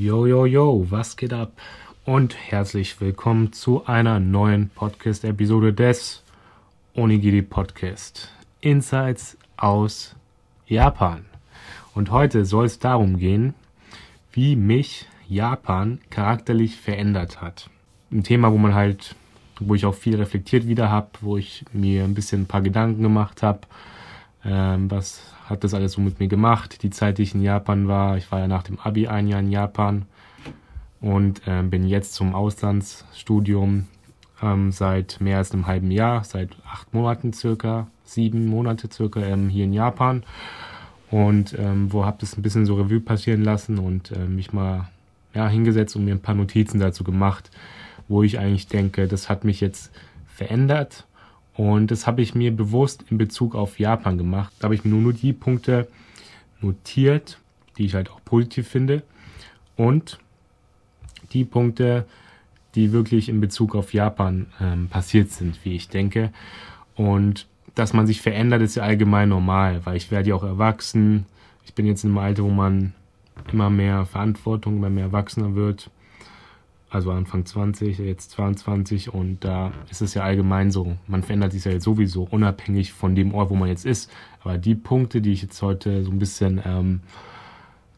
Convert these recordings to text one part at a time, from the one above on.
Yo, yo, yo, was geht ab? Und herzlich willkommen zu einer neuen Podcast-Episode des Onigiri Podcast. Insights aus Japan. Und heute soll es darum gehen, wie mich Japan charakterlich verändert hat. Ein Thema, wo man halt, wo ich auch viel reflektiert wieder habe, wo ich mir ein bisschen ein paar Gedanken gemacht habe. Ähm, was hat das alles so mit mir gemacht? Die Zeit, die ich in Japan war, ich war ja nach dem Abi ein Jahr in Japan und äh, bin jetzt zum Auslandsstudium ähm, seit mehr als einem halben Jahr, seit acht Monaten circa, sieben Monate circa ähm, hier in Japan und ähm, wo habe das ein bisschen so Revue passieren lassen und äh, mich mal ja, hingesetzt und mir ein paar Notizen dazu gemacht, wo ich eigentlich denke, das hat mich jetzt verändert und das habe ich mir bewusst in Bezug auf Japan gemacht. Da habe ich mir nur, die Punkte notiert, die ich halt auch positiv finde und die Punkte, die wirklich in Bezug auf Japan ähm, passiert sind, wie ich denke. Und dass man sich verändert, ist ja allgemein normal, weil ich werde ja auch erwachsen. Ich bin jetzt in einem Alter, wo man immer mehr Verantwortung, immer mehr Erwachsener wird. Also Anfang 20, jetzt 22 und da ist es ja allgemein so. Man verändert sich ja jetzt sowieso, unabhängig von dem Ort, wo man jetzt ist. Aber die Punkte, die ich jetzt heute so ein bisschen ähm,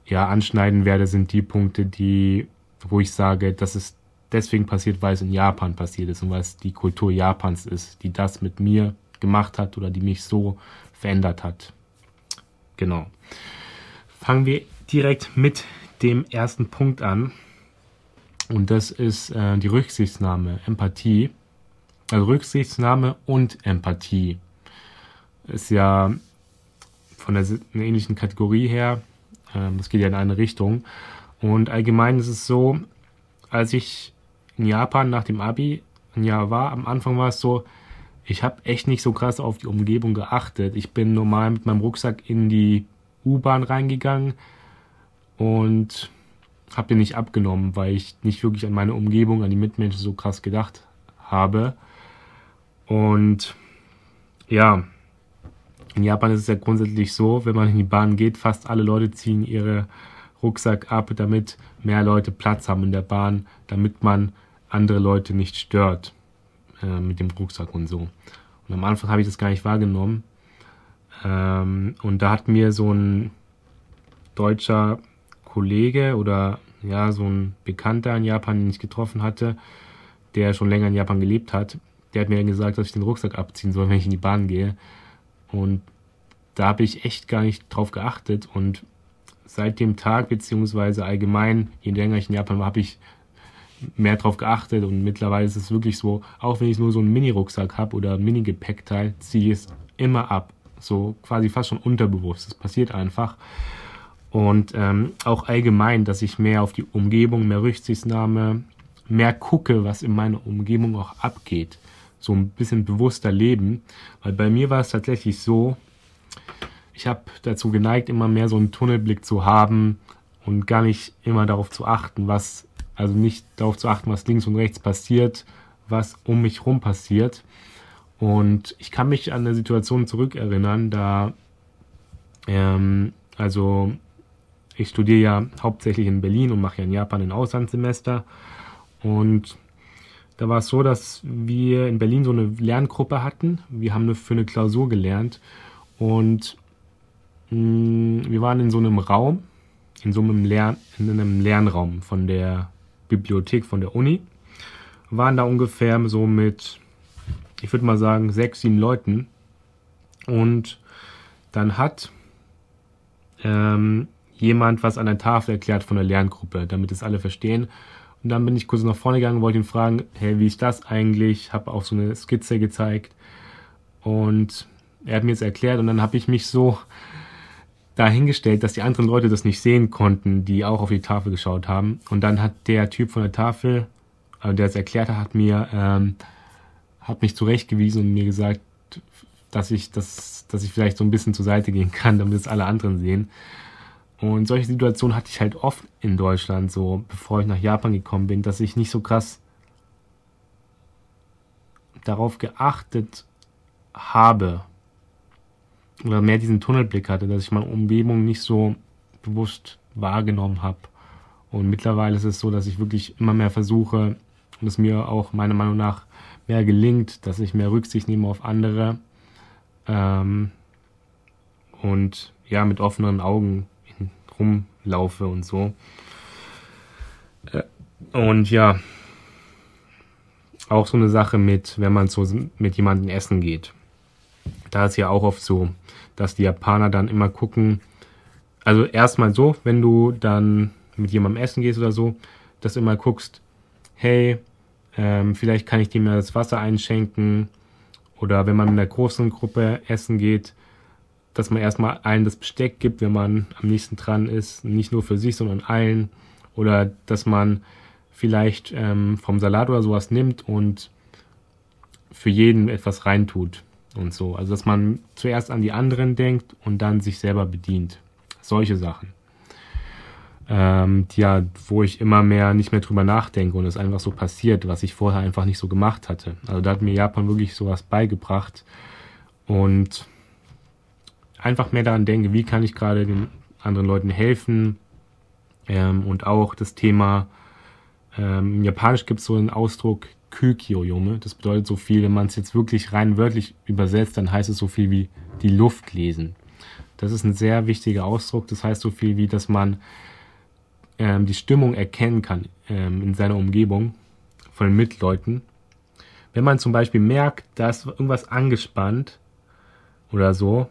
ja, anschneiden werde, sind die Punkte, die wo ich sage, das ist deswegen passiert, weil es in Japan passiert ist und weil es die Kultur Japans ist, die das mit mir gemacht hat oder die mich so verändert hat. Genau. Fangen wir direkt mit dem ersten Punkt an. Und das ist äh, die Rücksichtnahme, Empathie. Also Rücksichtnahme und Empathie ist ja von der, einer ähnlichen Kategorie her. Ähm, das geht ja in eine Richtung. Und allgemein ist es so, als ich in Japan nach dem Abi ein Jahr war, am Anfang war es so, ich habe echt nicht so krass auf die Umgebung geachtet. Ich bin normal mit meinem Rucksack in die U-Bahn reingegangen und habe den nicht abgenommen, weil ich nicht wirklich an meine Umgebung, an die Mitmenschen so krass gedacht habe. Und ja, in Japan ist es ja grundsätzlich so, wenn man in die Bahn geht, fast alle Leute ziehen ihre Rucksack ab, damit mehr Leute Platz haben in der Bahn, damit man andere Leute nicht stört äh, mit dem Rucksack und so. Und am Anfang habe ich das gar nicht wahrgenommen. Ähm, und da hat mir so ein deutscher Kollege oder ja, so ein Bekannter in Japan, den ich getroffen hatte, der schon länger in Japan gelebt hat, der hat mir gesagt, dass ich den Rucksack abziehen soll, wenn ich in die Bahn gehe. Und da habe ich echt gar nicht drauf geachtet und seit dem Tag, beziehungsweise allgemein, je länger ich in Japan war, habe ich mehr drauf geachtet und mittlerweile ist es wirklich so, auch wenn ich nur so einen Mini-Rucksack habe oder Mini-Gepäckteil, ziehe ich es immer ab. So quasi fast schon unterbewusst. Das passiert einfach. Und ähm, auch allgemein, dass ich mehr auf die Umgebung, mehr Rücksichtnahme, mehr gucke, was in meiner Umgebung auch abgeht. So ein bisschen bewusster leben. Weil bei mir war es tatsächlich so, ich habe dazu geneigt, immer mehr so einen Tunnelblick zu haben und gar nicht immer darauf zu achten, was, also nicht darauf zu achten, was links und rechts passiert, was um mich rum passiert. Und ich kann mich an eine Situation zurückerinnern, da, ähm, also ich studiere ja hauptsächlich in Berlin und mache ja in Japan ein Auslandssemester. Und da war es so, dass wir in Berlin so eine Lerngruppe hatten. Wir haben für eine Klausur gelernt. Und hm, wir waren in so einem Raum, in so einem, Lern, in einem Lernraum von der Bibliothek von der Uni. Waren da ungefähr so mit, ich würde mal sagen, sechs, sieben Leuten. Und dann hat ähm, jemand was an der Tafel erklärt von der Lerngruppe, damit es alle verstehen. Und dann bin ich kurz nach vorne gegangen, wollte ihn fragen, hey, wie ist das eigentlich? Habe auch so eine Skizze gezeigt. Und er hat mir jetzt erklärt und dann habe ich mich so dahingestellt, dass die anderen Leute das nicht sehen konnten, die auch auf die Tafel geschaut haben. Und dann hat der Typ von der Tafel, äh, der es erklärt hat, mir, ähm, hat mich zurechtgewiesen und mir gesagt, dass ich, das, dass ich vielleicht so ein bisschen zur Seite gehen kann, damit es alle anderen sehen. Und solche Situationen hatte ich halt oft in Deutschland, so bevor ich nach Japan gekommen bin, dass ich nicht so krass darauf geachtet habe, oder mehr diesen Tunnelblick hatte, dass ich meine Umgebung nicht so bewusst wahrgenommen habe. Und mittlerweile ist es so, dass ich wirklich immer mehr versuche und es mir auch meiner Meinung nach mehr gelingt, dass ich mehr Rücksicht nehme auf andere ähm, und ja, mit offenen Augen rumlaufe und so. Äh, und ja, auch so eine Sache mit, wenn man so mit jemandem essen geht. Da ist ja auch oft so, dass die Japaner dann immer gucken, also erstmal so, wenn du dann mit jemandem essen gehst oder so, dass du immer guckst, hey, ähm, vielleicht kann ich dir mal das Wasser einschenken. Oder wenn man in einer großen Gruppe essen geht, dass man erstmal allen das Besteck gibt, wenn man am nächsten dran ist. Nicht nur für sich, sondern allen. Oder dass man vielleicht ähm, vom Salat oder sowas nimmt und für jeden etwas reintut und so. Also dass man zuerst an die anderen denkt und dann sich selber bedient. Solche Sachen ähm, ja, wo ich immer mehr nicht mehr drüber nachdenke und es einfach so passiert, was ich vorher einfach nicht so gemacht hatte. Also da hat mir Japan wirklich sowas beigebracht und einfach mehr daran denke, wie kann ich gerade den anderen Leuten helfen ähm, und auch das Thema, ähm, im Japanisch gibt es so einen Ausdruck Kykyo-Yome, das bedeutet so viel, wenn man es jetzt wirklich rein wörtlich übersetzt, dann heißt es so viel wie die Luft lesen. Das ist ein sehr wichtiger Ausdruck, das heißt so viel wie, dass man ähm, die Stimmung erkennen kann ähm, in seiner Umgebung von Mitleuten. Wenn man zum Beispiel merkt, dass irgendwas angespannt oder so,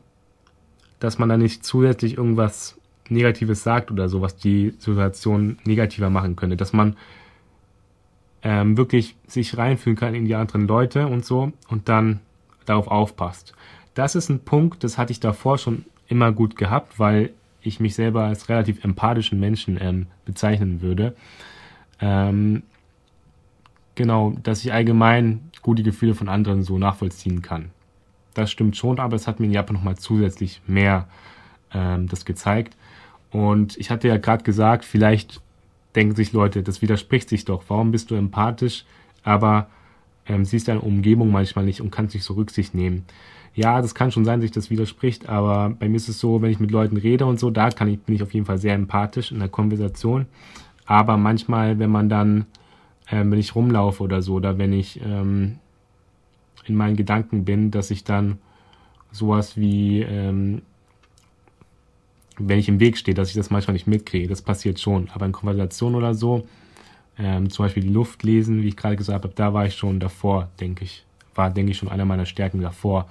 dass man dann nicht zusätzlich irgendwas Negatives sagt oder so, was die Situation negativer machen könnte, dass man ähm, wirklich sich reinfühlen kann in die anderen Leute und so und dann darauf aufpasst. Das ist ein Punkt, das hatte ich davor schon immer gut gehabt, weil ich mich selber als relativ empathischen Menschen ähm, bezeichnen würde. Ähm, genau, dass ich allgemein gute Gefühle von anderen so nachvollziehen kann. Das stimmt schon, aber es hat mir in Japan nochmal zusätzlich mehr ähm, das gezeigt. Und ich hatte ja gerade gesagt, vielleicht denken sich Leute, das widerspricht sich doch. Warum bist du empathisch, aber ähm, siehst deine Umgebung manchmal nicht und kannst nicht so Rücksicht nehmen? ja, das kann schon sein, dass sich das widerspricht, aber bei mir ist es so, wenn ich mit Leuten rede und so, da kann ich, bin ich auf jeden Fall sehr empathisch in der Konversation. Aber manchmal, wenn man dann, äh, wenn ich rumlaufe oder so, oder wenn ich ähm, in meinen Gedanken bin, dass ich dann sowas wie, ähm, wenn ich im Weg stehe, dass ich das manchmal nicht mitkriege. Das passiert schon. Aber in Konversation oder so, ähm, zum Beispiel die Luft lesen, wie ich gerade gesagt habe, da war ich schon davor, denke ich. War, denke ich, schon einer meiner Stärken davor.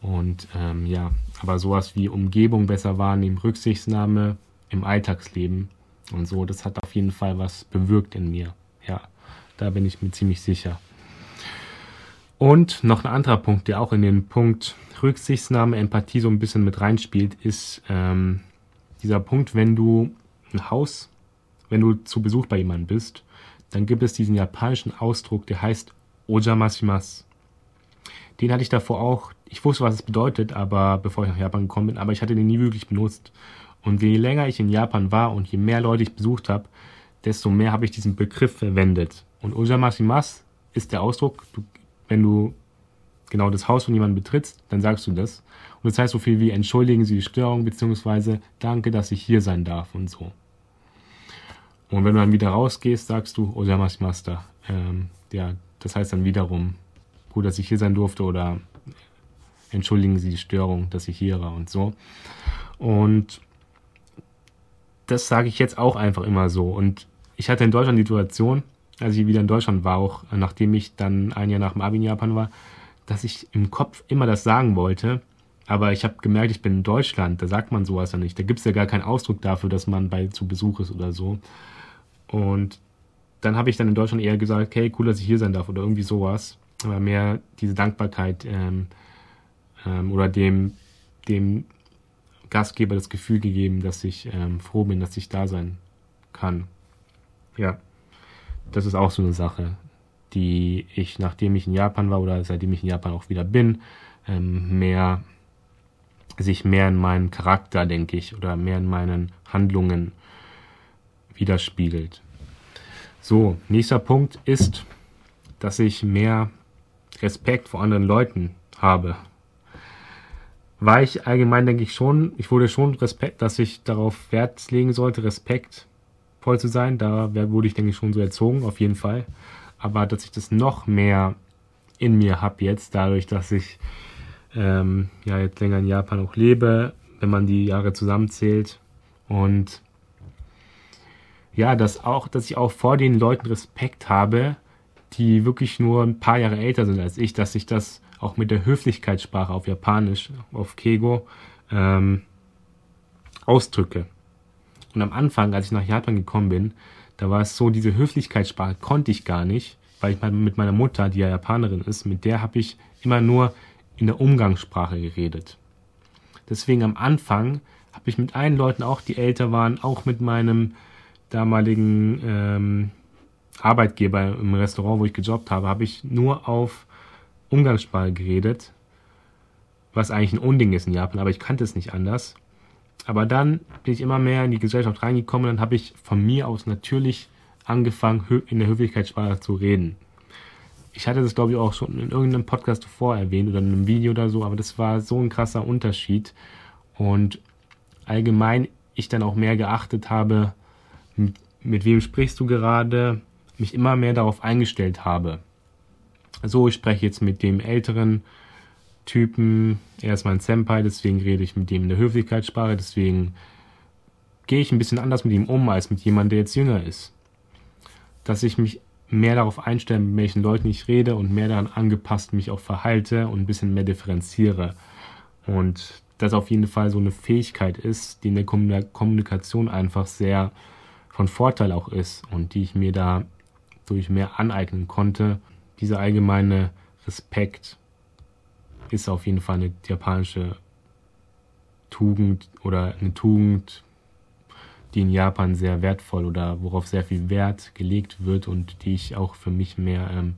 Und ähm, ja, aber sowas wie Umgebung besser wahrnehmen, Rücksichtsnahme im Alltagsleben und so, das hat auf jeden Fall was bewirkt in mir. Ja, da bin ich mir ziemlich sicher. Und noch ein anderer Punkt, der auch in den Punkt Rücksichtsnahme, Empathie so ein bisschen mit reinspielt, ist ähm, dieser Punkt, wenn du ein Haus, wenn du zu Besuch bei jemandem bist, dann gibt es diesen japanischen Ausdruck, der heißt Ojamashimasu. Den hatte ich davor auch, ich wusste, was es bedeutet, aber bevor ich nach Japan gekommen bin, aber ich hatte den nie wirklich benutzt. Und je länger ich in Japan war und je mehr Leute ich besucht habe, desto mehr habe ich diesen Begriff verwendet. Und Ojamashimasu ist der Ausdruck, du, wenn du genau das Haus von jemandem betrittst, dann sagst du das. Und das heißt so viel wie entschuldigen Sie die Störung, beziehungsweise danke, dass ich hier sein darf und so. Und wenn du dann wieder rausgehst, sagst du Ojamashimasu. Ähm, ja, das heißt dann wiederum gut, dass ich hier sein durfte oder entschuldigen Sie die Störung, dass ich hier war und so. Und das sage ich jetzt auch einfach immer so. Und ich hatte in Deutschland die Situation, als ich wieder in Deutschland war, auch nachdem ich dann ein Jahr nach dem Abi in Japan war, dass ich im Kopf immer das sagen wollte. Aber ich habe gemerkt, ich bin in Deutschland, da sagt man sowas ja nicht. Da gibt es ja gar keinen Ausdruck dafür, dass man bei zu Besuch ist oder so. Und dann habe ich dann in Deutschland eher gesagt, hey, cool, dass ich hier sein darf oder irgendwie sowas aber mehr diese Dankbarkeit ähm, ähm, oder dem, dem Gastgeber das Gefühl gegeben, dass ich ähm, froh bin, dass ich da sein kann. Ja, das ist auch so eine Sache, die ich, nachdem ich in Japan war oder seitdem ich in Japan auch wieder bin, ähm, mehr sich mehr in meinem Charakter, denke ich, oder mehr in meinen Handlungen widerspiegelt. So, nächster Punkt ist, dass ich mehr Respekt vor anderen Leuten habe. War ich allgemein, denke ich schon, ich wurde schon Respekt, dass ich darauf Wert legen sollte, Respekt respektvoll zu sein. Da wurde ich, denke ich, schon so erzogen, auf jeden Fall. Aber dass ich das noch mehr in mir habe jetzt, dadurch, dass ich ähm, ja jetzt länger in Japan auch lebe, wenn man die Jahre zusammenzählt. Und ja, dass auch, dass ich auch vor den Leuten Respekt habe, die wirklich nur ein paar Jahre älter sind als ich, dass ich das auch mit der Höflichkeitssprache auf Japanisch, auf Kego, ähm, ausdrücke. Und am Anfang, als ich nach Japan gekommen bin, da war es so, diese Höflichkeitssprache konnte ich gar nicht, weil ich mit meiner Mutter, die ja Japanerin ist, mit der habe ich immer nur in der Umgangssprache geredet. Deswegen am Anfang habe ich mit allen Leuten, auch die älter waren, auch mit meinem damaligen ähm, Arbeitgeber im Restaurant, wo ich gejobbt habe, habe ich nur auf Umgangssprache geredet, was eigentlich ein Unding ist in Japan, aber ich kannte es nicht anders. Aber dann bin ich immer mehr in die Gesellschaft reingekommen dann habe ich von mir aus natürlich angefangen, in der Höflichkeitssprache zu reden. Ich hatte das, glaube ich, auch schon in irgendeinem Podcast zuvor erwähnt oder in einem Video oder so, aber das war so ein krasser Unterschied. Und allgemein ich dann auch mehr geachtet habe, mit, mit wem sprichst du gerade, mich immer mehr darauf eingestellt habe. So, ich spreche jetzt mit dem älteren Typen, er ist mein Senpai, deswegen rede ich mit dem in der Höflichkeitssprache, deswegen gehe ich ein bisschen anders mit ihm um als mit jemandem, der jetzt jünger ist. Dass ich mich mehr darauf einstelle, mit welchen Leuten ich rede und mehr daran angepasst mich auch verhalte und ein bisschen mehr differenziere. Und das auf jeden Fall so eine Fähigkeit ist, die in der Kommunikation einfach sehr von Vorteil auch ist und die ich mir da durch mehr aneignen konnte. Dieser allgemeine Respekt ist auf jeden Fall eine japanische Tugend oder eine Tugend, die in Japan sehr wertvoll oder worauf sehr viel Wert gelegt wird und die ich auch für mich mehr ähm,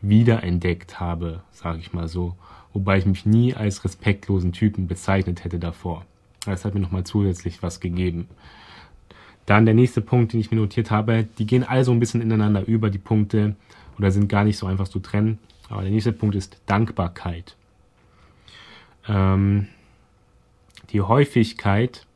wiederentdeckt habe, sage ich mal so. Wobei ich mich nie als respektlosen Typen bezeichnet hätte davor. Das hat mir nochmal zusätzlich was gegeben. Dann der nächste Punkt, den ich mir notiert habe, die gehen alle so ein bisschen ineinander über, die Punkte, oder sind gar nicht so einfach zu trennen. Aber der nächste Punkt ist Dankbarkeit. Ähm, die Häufigkeit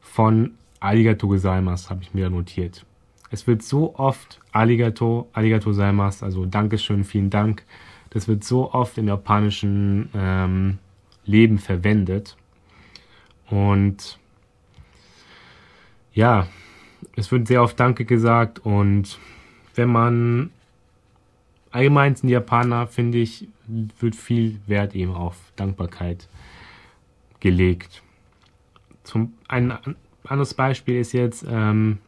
von Arigato gozaimasu habe ich mir notiert. Es wird so oft Arigato, Arigato gozaimasu, also Dankeschön, vielen Dank. Das wird so oft im japanischen ähm, Leben verwendet. Und ja, es wird sehr oft Danke gesagt und wenn man allgemein sind Japaner, finde ich, wird viel Wert eben auf Dankbarkeit gelegt. Zum, ein anderes Beispiel ist jetzt ähm,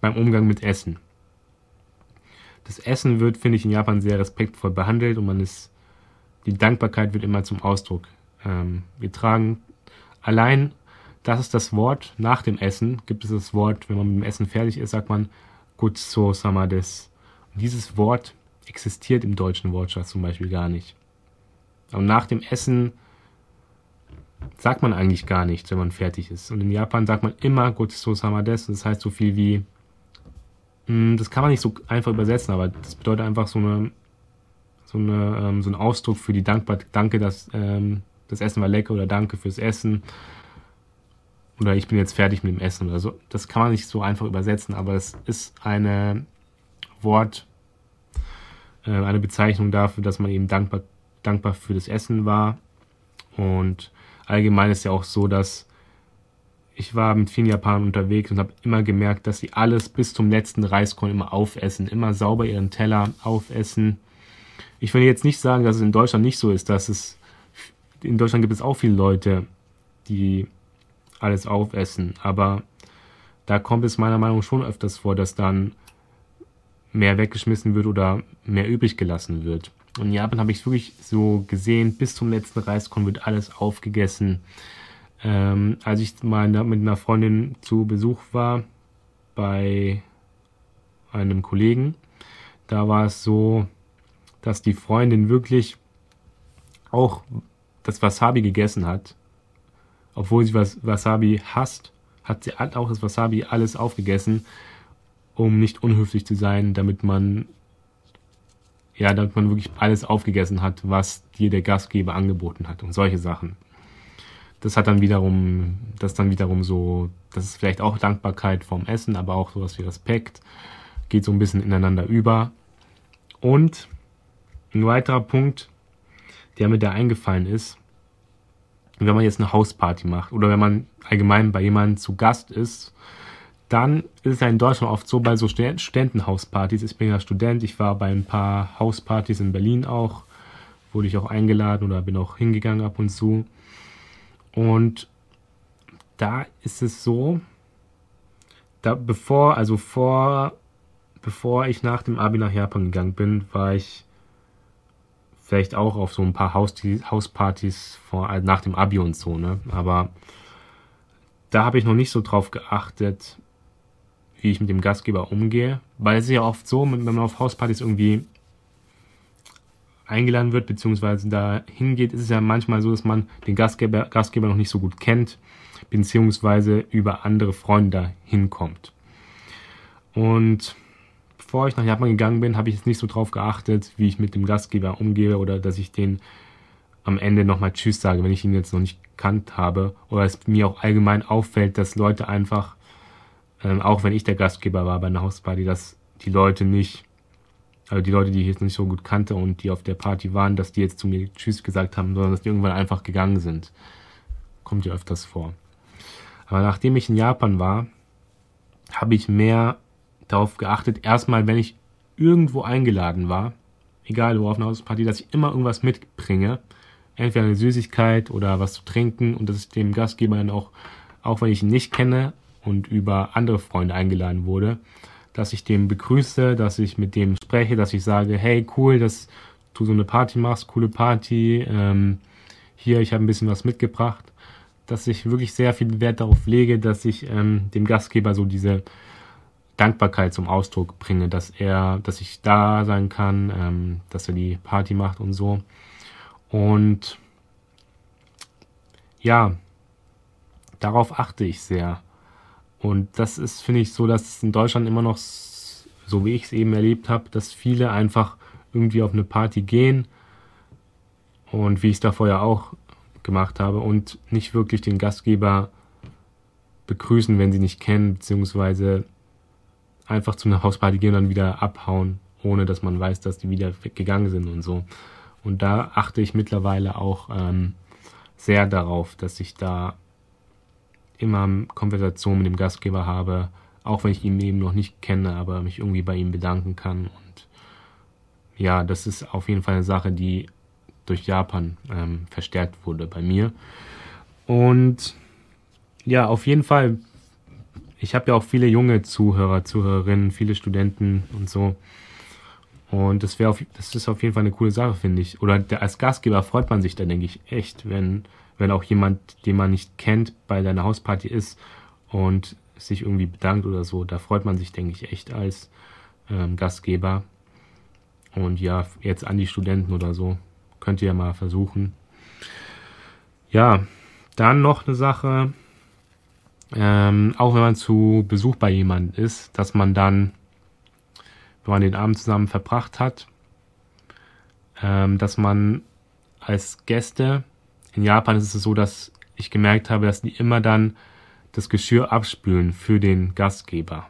beim Umgang mit Essen. Das Essen wird, finde ich, in Japan sehr respektvoll behandelt und man ist, die Dankbarkeit wird immer zum Ausdruck ähm, getragen. Allein das ist das Wort nach dem Essen. Gibt es das Wort, wenn man mit dem Essen fertig ist, sagt man Gutso sama des. Dieses Wort existiert im deutschen Wortschatz zum Beispiel gar nicht. Und nach dem Essen sagt man eigentlich gar nichts, wenn man fertig ist. Und in Japan sagt man immer Gutsu sama. Das heißt so viel wie, hm, das kann man nicht so einfach übersetzen, aber das bedeutet einfach so eine, so eine, ähm, so ein Ausdruck für die Dankbarkeit. Danke, dass ähm, das Essen war lecker oder danke fürs Essen. Oder ich bin jetzt fertig mit dem Essen oder so. Das kann man nicht so einfach übersetzen, aber es ist eine Wort, äh, eine Bezeichnung dafür, dass man eben dankbar, dankbar für das Essen war. Und allgemein ist ja auch so, dass ich war mit vielen Japanern unterwegs und habe immer gemerkt, dass sie alles bis zum letzten Reiskorn immer aufessen, immer sauber ihren Teller aufessen. Ich will jetzt nicht sagen, dass es in Deutschland nicht so ist, dass es in Deutschland gibt es auch viele Leute, die alles aufessen, aber da kommt es meiner Meinung nach schon öfters vor, dass dann mehr weggeschmissen wird oder mehr übrig gelassen wird. Und in Japan habe ich es wirklich so gesehen, bis zum letzten Reiskorn wird alles aufgegessen. Ähm, als ich mal mit einer Freundin zu Besuch war bei einem Kollegen, da war es so, dass die Freundin wirklich auch das Wasabi gegessen hat. Obwohl sie was Wasabi hasst, hat sie auch das Wasabi alles aufgegessen, um nicht unhöflich zu sein, damit man ja, damit man wirklich alles aufgegessen hat, was dir der Gastgeber angeboten hat und solche Sachen. das hat dann wiederum, das dann wiederum so, das ist vielleicht auch Dankbarkeit vom Essen, aber auch sowas wie Respekt, geht so ein bisschen ineinander über. Und ein weiterer Punkt, der mir da eingefallen ist, wenn man jetzt eine Hausparty macht oder wenn man allgemein bei jemandem zu Gast ist, dann ist es ja in Deutschland oft so bei so Studentenhauspartys. Ich bin ja Student, ich war bei ein paar Hauspartys in Berlin auch, wurde ich auch eingeladen oder bin auch hingegangen ab und zu. Und da ist es so, da bevor, also vor, bevor ich nach dem Abi nach Japan gegangen bin, war ich vielleicht auch auf so ein paar Haus Hauspartys vor, nach dem Abi und so, ne? Aber da habe ich noch nicht so drauf geachtet, wie ich mit dem Gastgeber umgehe, weil es ist ja oft so, wenn man auf Hauspartys irgendwie eingeladen wird, beziehungsweise da hingeht, ist es ja manchmal so, dass man den Gastgeber, Gastgeber noch nicht so gut kennt, beziehungsweise über andere Freunde da hinkommt. Und bevor ich nach Japan gegangen bin, habe ich jetzt nicht so drauf geachtet, wie ich mit dem Gastgeber umgehe oder dass ich den am Ende nochmal Tschüss sage, wenn ich ihn jetzt noch nicht kannt habe. Oder es mir auch allgemein auffällt, dass Leute einfach, ähm, auch wenn ich der Gastgeber war bei einer Hausparty, dass die Leute nicht also die Leute, die ich jetzt nicht so gut kannte und die auf der Party waren, dass die jetzt zu mir Tschüss gesagt haben, sondern dass die irgendwann einfach gegangen sind. Kommt ja öfters vor. Aber nachdem ich in Japan war, habe ich mehr darauf geachtet, erstmal, wenn ich irgendwo eingeladen war, egal wo auf einer Hausparty, dass ich immer irgendwas mitbringe. Entweder eine Süßigkeit oder was zu trinken und dass ich dem Gastgeber dann auch, auch wenn ich ihn nicht kenne und über andere Freunde eingeladen wurde, dass ich den begrüße, dass ich mit dem spreche, dass ich sage, hey, cool, dass du so eine Party machst, coole Party, ähm, hier, ich habe ein bisschen was mitgebracht, dass ich wirklich sehr viel Wert darauf lege, dass ich ähm, dem Gastgeber so diese Dankbarkeit zum Ausdruck bringe, dass er, dass ich da sein kann, ähm, dass er die Party macht und so. Und ja, darauf achte ich sehr. Und das ist, finde ich, so, dass es in Deutschland immer noch, so wie ich es eben erlebt habe, dass viele einfach irgendwie auf eine Party gehen und wie ich es da vorher auch gemacht habe und nicht wirklich den Gastgeber begrüßen, wenn sie nicht kennen, beziehungsweise einfach zu einer Hausparty gehen und dann wieder abhauen, ohne dass man weiß, dass die wieder gegangen sind und so. Und da achte ich mittlerweile auch ähm, sehr darauf, dass ich da immer Konversation mit dem Gastgeber habe, auch wenn ich ihn eben noch nicht kenne, aber mich irgendwie bei ihm bedanken kann. Und ja, das ist auf jeden Fall eine Sache, die durch Japan ähm, verstärkt wurde bei mir. Und ja, auf jeden Fall, ich habe ja auch viele junge Zuhörer, Zuhörerinnen, viele Studenten und so. Und das wäre das ist auf jeden Fall eine coole Sache, finde ich. Oder der, als Gastgeber freut man sich da, denke ich, echt, wenn wenn auch jemand, den man nicht kennt, bei deiner Hausparty ist und sich irgendwie bedankt oder so, da freut man sich, denke ich, echt als ähm, Gastgeber. Und ja, jetzt an die Studenten oder so, könnt ihr ja mal versuchen. Ja, dann noch eine Sache, ähm, auch wenn man zu Besuch bei jemandem ist, dass man dann, wenn man den Abend zusammen verbracht hat, ähm, dass man als Gäste in Japan ist es so, dass ich gemerkt habe, dass die immer dann das Geschirr abspülen für den Gastgeber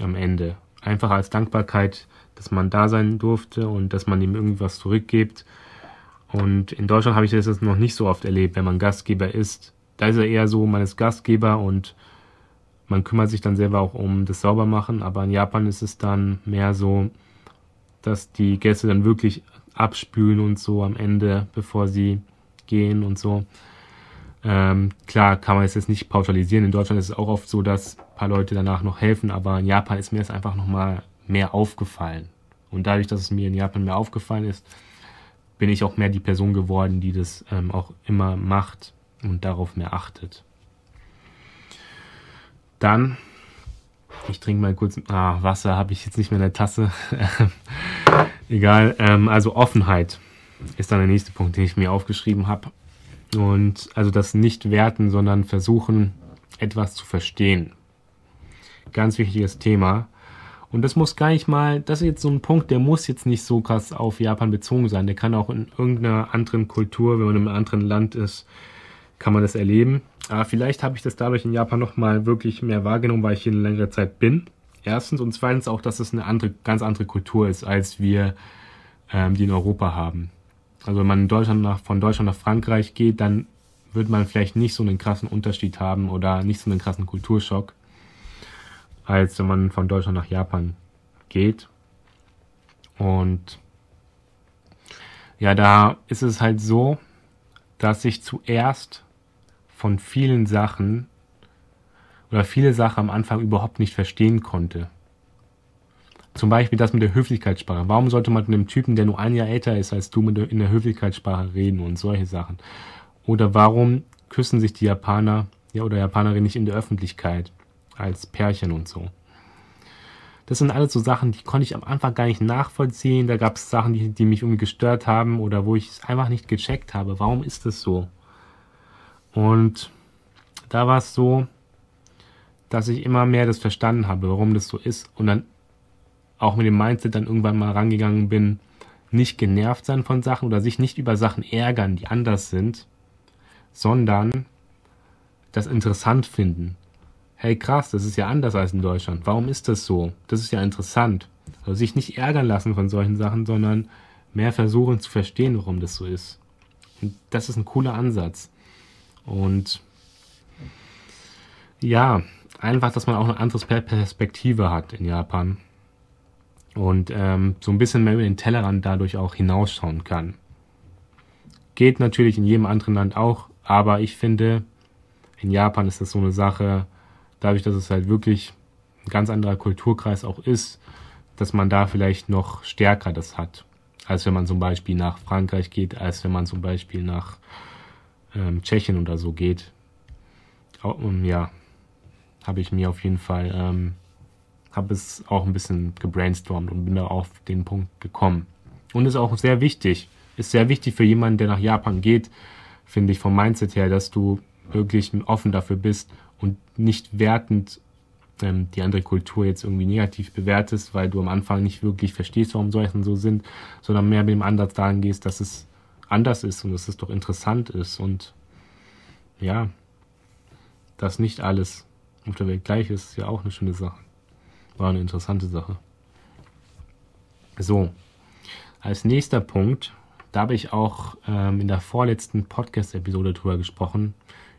am Ende. Einfach als Dankbarkeit, dass man da sein durfte und dass man ihm irgendwas zurückgibt. Und in Deutschland habe ich das noch nicht so oft erlebt, wenn man Gastgeber ist. Da ist er eher so, man ist Gastgeber und man kümmert sich dann selber auch um das Saubermachen. Aber in Japan ist es dann mehr so, dass die Gäste dann wirklich abspülen und so am Ende, bevor sie gehen und so. Ähm, klar kann man es jetzt nicht pauschalisieren. In Deutschland ist es auch oft so, dass ein paar Leute danach noch helfen, aber in Japan ist mir das einfach nochmal mehr aufgefallen. Und dadurch, dass es mir in Japan mehr aufgefallen ist, bin ich auch mehr die Person geworden, die das ähm, auch immer macht und darauf mehr achtet. Dann, ich trinke mal kurz, ah, Wasser habe ich jetzt nicht mehr in der Tasse. Egal, ähm, also Offenheit ist dann der nächste Punkt, den ich mir aufgeschrieben habe. Und also das nicht werten, sondern versuchen, etwas zu verstehen. Ganz wichtiges Thema. Und das muss gar nicht mal, das ist jetzt so ein Punkt, der muss jetzt nicht so krass auf Japan bezogen sein. Der kann auch in irgendeiner anderen Kultur, wenn man in einem anderen Land ist, kann man das erleben. Aber vielleicht habe ich das dadurch in Japan nochmal wirklich mehr wahrgenommen, weil ich hier eine längere Zeit bin. Erstens und zweitens auch, dass es eine andere, ganz andere Kultur ist, als wir ähm, die in Europa haben. Also wenn man in Deutschland nach, von Deutschland nach Frankreich geht, dann wird man vielleicht nicht so einen krassen Unterschied haben oder nicht so einen krassen Kulturschock, als wenn man von Deutschland nach Japan geht. Und ja, da ist es halt so, dass ich zuerst von vielen Sachen oder viele Sachen am Anfang überhaupt nicht verstehen konnte. Zum Beispiel das mit der Höflichkeitssprache. Warum sollte man mit einem Typen, der nur ein Jahr älter ist als du, mit der, in der Höflichkeitssprache reden und solche Sachen? Oder warum küssen sich die Japaner ja, oder Japanerinnen nicht in der Öffentlichkeit als Pärchen und so? Das sind alles so Sachen, die konnte ich am Anfang gar nicht nachvollziehen. Da gab es Sachen, die, die mich irgendwie gestört haben oder wo ich es einfach nicht gecheckt habe. Warum ist das so? Und da war es so, dass ich immer mehr das verstanden habe, warum das so ist. Und dann auch mit dem Mindset dann irgendwann mal rangegangen bin, nicht genervt sein von Sachen oder sich nicht über Sachen ärgern, die anders sind, sondern das interessant finden. Hey krass, das ist ja anders als in Deutschland. Warum ist das so? Das ist ja interessant. Also sich nicht ärgern lassen von solchen Sachen, sondern mehr versuchen zu verstehen, warum das so ist. Und das ist ein cooler Ansatz. Und ja, einfach, dass man auch eine andere Perspektive hat in Japan und ähm, so ein bisschen mehr über den Tellerrand dadurch auch hinausschauen kann. Geht natürlich in jedem anderen Land auch, aber ich finde, in Japan ist das so eine Sache, dadurch, dass es halt wirklich ein ganz anderer Kulturkreis auch ist, dass man da vielleicht noch stärker das hat, als wenn man zum Beispiel nach Frankreich geht, als wenn man zum Beispiel nach ähm, Tschechien oder so geht. Und ja, habe ich mir auf jeden Fall ähm, habe es auch ein bisschen gebrainstormt und bin da auf den Punkt gekommen. Und ist auch sehr wichtig. Ist sehr wichtig für jemanden, der nach Japan geht, finde ich vom Mindset her, dass du wirklich offen dafür bist und nicht wertend ähm, die andere Kultur jetzt irgendwie negativ bewertest, weil du am Anfang nicht wirklich verstehst, warum solche so sind, sondern mehr mit dem Ansatz daran gehst, dass es anders ist und dass es doch interessant ist und ja, dass nicht alles auf der Welt gleich ist, ist ja auch eine schöne Sache. War eine interessante Sache. So, als nächster Punkt, da habe ich auch ähm, in der vorletzten Podcast-Episode drüber gesprochen,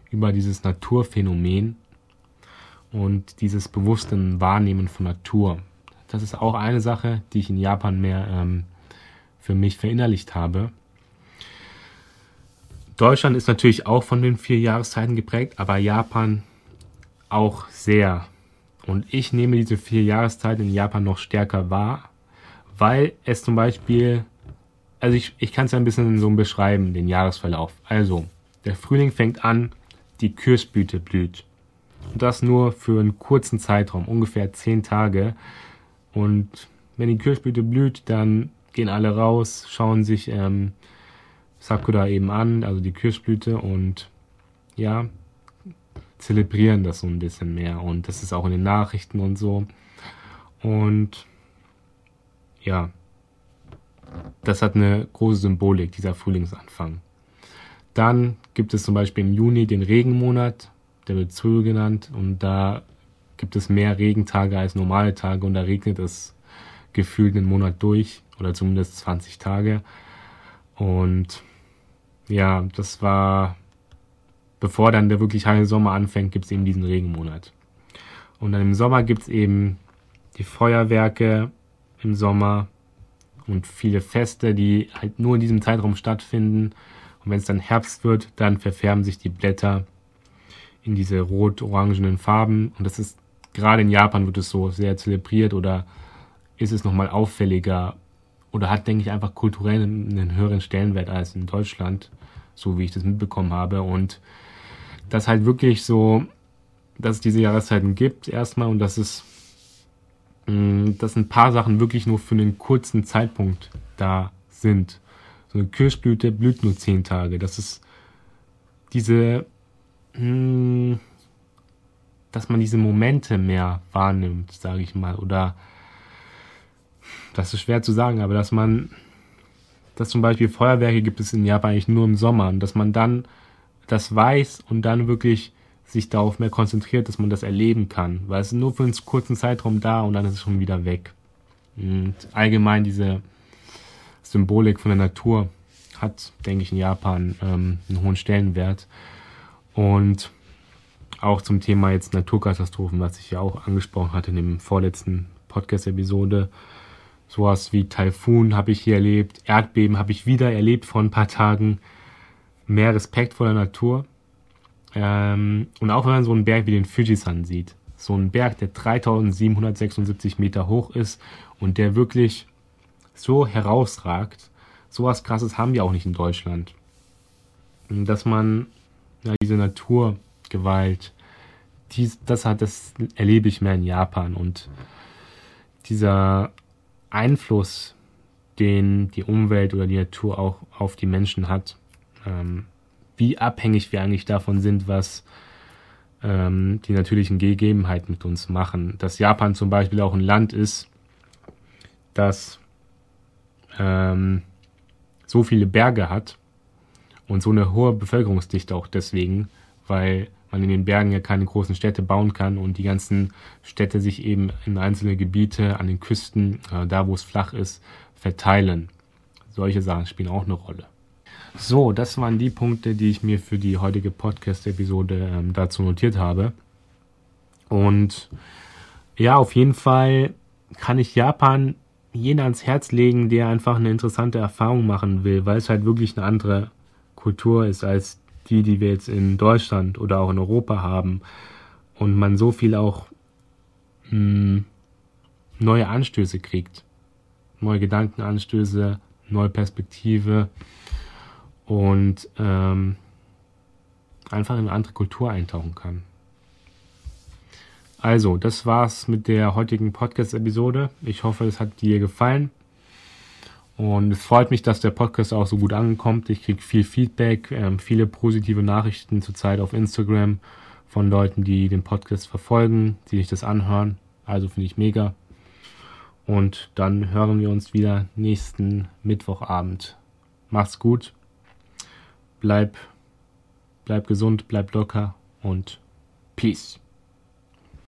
über dieses Naturphänomen und dieses bewusste Wahrnehmen von Natur. Das ist auch eine Sache, die ich in Japan mehr ähm, für mich verinnerlicht habe. Deutschland ist natürlich auch von den vier Jahreszeiten geprägt, aber Japan auch sehr. Und ich nehme diese vier Jahreszeiten in Japan noch stärker wahr, weil es zum Beispiel, also ich, ich kann es ja ein bisschen so beschreiben, den Jahresverlauf. Also, der Frühling fängt an, die Kirschblüte blüht. Und das nur für einen kurzen Zeitraum, ungefähr zehn Tage. Und wenn die Kirschblüte blüht, dann gehen alle raus, schauen sich ähm, Sakura eben an, also die Kirschblüte und ja, zelebrieren das so ein bisschen mehr und das ist auch in den Nachrichten und so. Und ja, das hat eine große Symbolik, dieser Frühlingsanfang. Dann gibt es zum Beispiel im Juni den Regenmonat, der wird Zul genannt und da gibt es mehr Regentage als normale Tage und da regnet es gefühlt einen Monat durch oder zumindest 20 Tage. Und ja, das war bevor dann der wirklich heiße Sommer anfängt, gibt es eben diesen Regenmonat. Und dann im Sommer gibt es eben die Feuerwerke im Sommer und viele Feste, die halt nur in diesem Zeitraum stattfinden. Und wenn es dann Herbst wird, dann verfärben sich die Blätter in diese rot-orangenen Farben. Und das ist gerade in Japan wird es so sehr zelebriert oder ist es nochmal auffälliger oder hat, denke ich, einfach kulturell einen höheren Stellenwert als in Deutschland, so wie ich das mitbekommen habe. Und dass halt wirklich so, dass es diese Jahreszeiten gibt erstmal und dass es, mm, dass ein paar Sachen wirklich nur für einen kurzen Zeitpunkt da sind. So eine Kirschblüte blüht nur zehn Tage. Das ist diese, mm, dass man diese Momente mehr wahrnimmt, sage ich mal, oder das ist schwer zu sagen, aber dass man, dass zum Beispiel Feuerwerke gibt es in Japan eigentlich nur im Sommer und dass man dann das weiß und dann wirklich sich darauf mehr konzentriert, dass man das erleben kann. Weil es ist nur für einen kurzen Zeitraum da und dann ist es schon wieder weg. Und allgemein diese Symbolik von der Natur hat, denke ich, in Japan ähm, einen hohen Stellenwert. Und auch zum Thema jetzt Naturkatastrophen, was ich ja auch angesprochen hatte in dem vorletzten Podcast-Episode. Sowas wie Taifun habe ich hier erlebt, Erdbeben habe ich wieder erlebt vor ein paar Tagen. Mehr Respekt vor der Natur. Ähm, und auch wenn man so einen Berg wie den Fujisan sieht, so einen Berg, der 3776 Meter hoch ist und der wirklich so herausragt, sowas krasses haben wir auch nicht in Deutschland. Dass man ja, diese Naturgewalt, dies, das hat, das erlebe ich mehr in Japan und dieser Einfluss, den die Umwelt oder die Natur auch auf die Menschen hat, ähm, wie abhängig wir eigentlich davon sind, was ähm, die natürlichen Gegebenheiten mit uns machen. Dass Japan zum Beispiel auch ein Land ist, das ähm, so viele Berge hat und so eine hohe Bevölkerungsdichte auch deswegen, weil man in den Bergen ja keine großen Städte bauen kann und die ganzen Städte sich eben in einzelne Gebiete an den Küsten, äh, da wo es flach ist, verteilen. Solche Sachen spielen auch eine Rolle. So, das waren die Punkte, die ich mir für die heutige Podcast-Episode ähm, dazu notiert habe. Und ja, auf jeden Fall kann ich Japan jeden ans Herz legen, der einfach eine interessante Erfahrung machen will, weil es halt wirklich eine andere Kultur ist als die, die wir jetzt in Deutschland oder auch in Europa haben. Und man so viel auch mh, hm, neue Anstöße kriegt. Neue Gedankenanstöße, neue Perspektive und ähm, einfach in eine andere Kultur eintauchen kann. Also, das war's mit der heutigen Podcast-Episode. Ich hoffe, es hat dir gefallen. Und es freut mich, dass der Podcast auch so gut ankommt. Ich kriege viel Feedback, ähm, viele positive Nachrichten zurzeit auf Instagram von Leuten, die den Podcast verfolgen, die sich das anhören. Also finde ich mega. Und dann hören wir uns wieder nächsten Mittwochabend. Macht's gut. Bleib, bleib gesund, bleib locker und Peace.